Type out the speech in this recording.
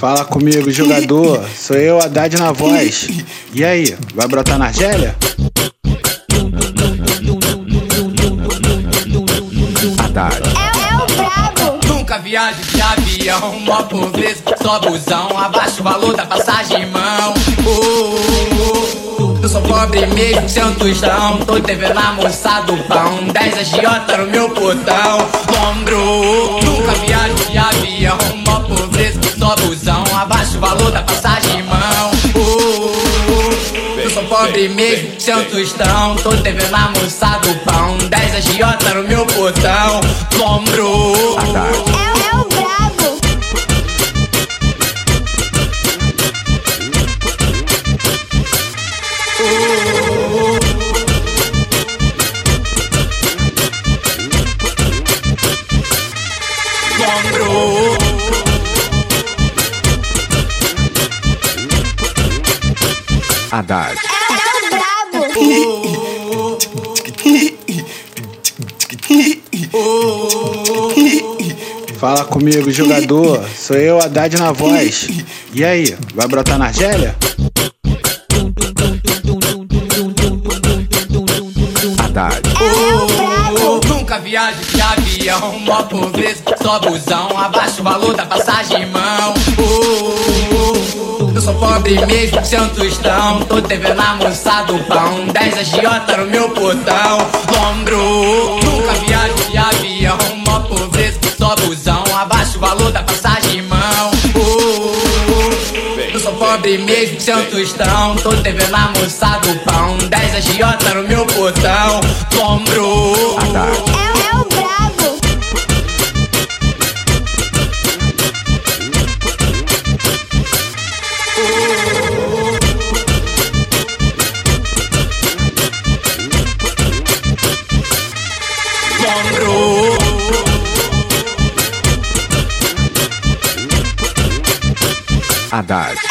Fala comigo, jogador. Sou eu, Haddad na voz. E aí, vai brotar na Argélia? Haddad. É, é o brabo. Nunca viajo de avião, mó pobreza, só busão. Abaixo o valor da passagem, mão. Uh, uh, uh. Eu sou pobre mesmo, sem um tostão. Tô devendo a moça do pão. 10 agiota no meu portão. Lombro, Abaixo o valor da passagem, mão. Uh, uh, eu sou pobre mesmo, sem um tostão. Tô devendo a moça do pão. 10 agiota no meu portão. Haddad. É, é o brabo. Lombro. Haddad. O brabo. Fala comigo, jogador. Sou eu, Haddad na voz. E aí, vai brotar na Argélia? Haddad. É. Nunca viajo de avião, mó pobreza, só busão. Abaixo o valor da passagem, mão. Pobre mesmo, sem um tostão. Tô devendo a moça do pão. 10 agiota no meu portão. Lombro. Nunca viajo de avião, mó pobreza, só busão. Abaixo o valor da passagem, mão. Uh, eu sou pobre mesmo, sem um tostão. Tô devendo a moça do pão. 10 agiota no meu portão. Lombro. Haddad.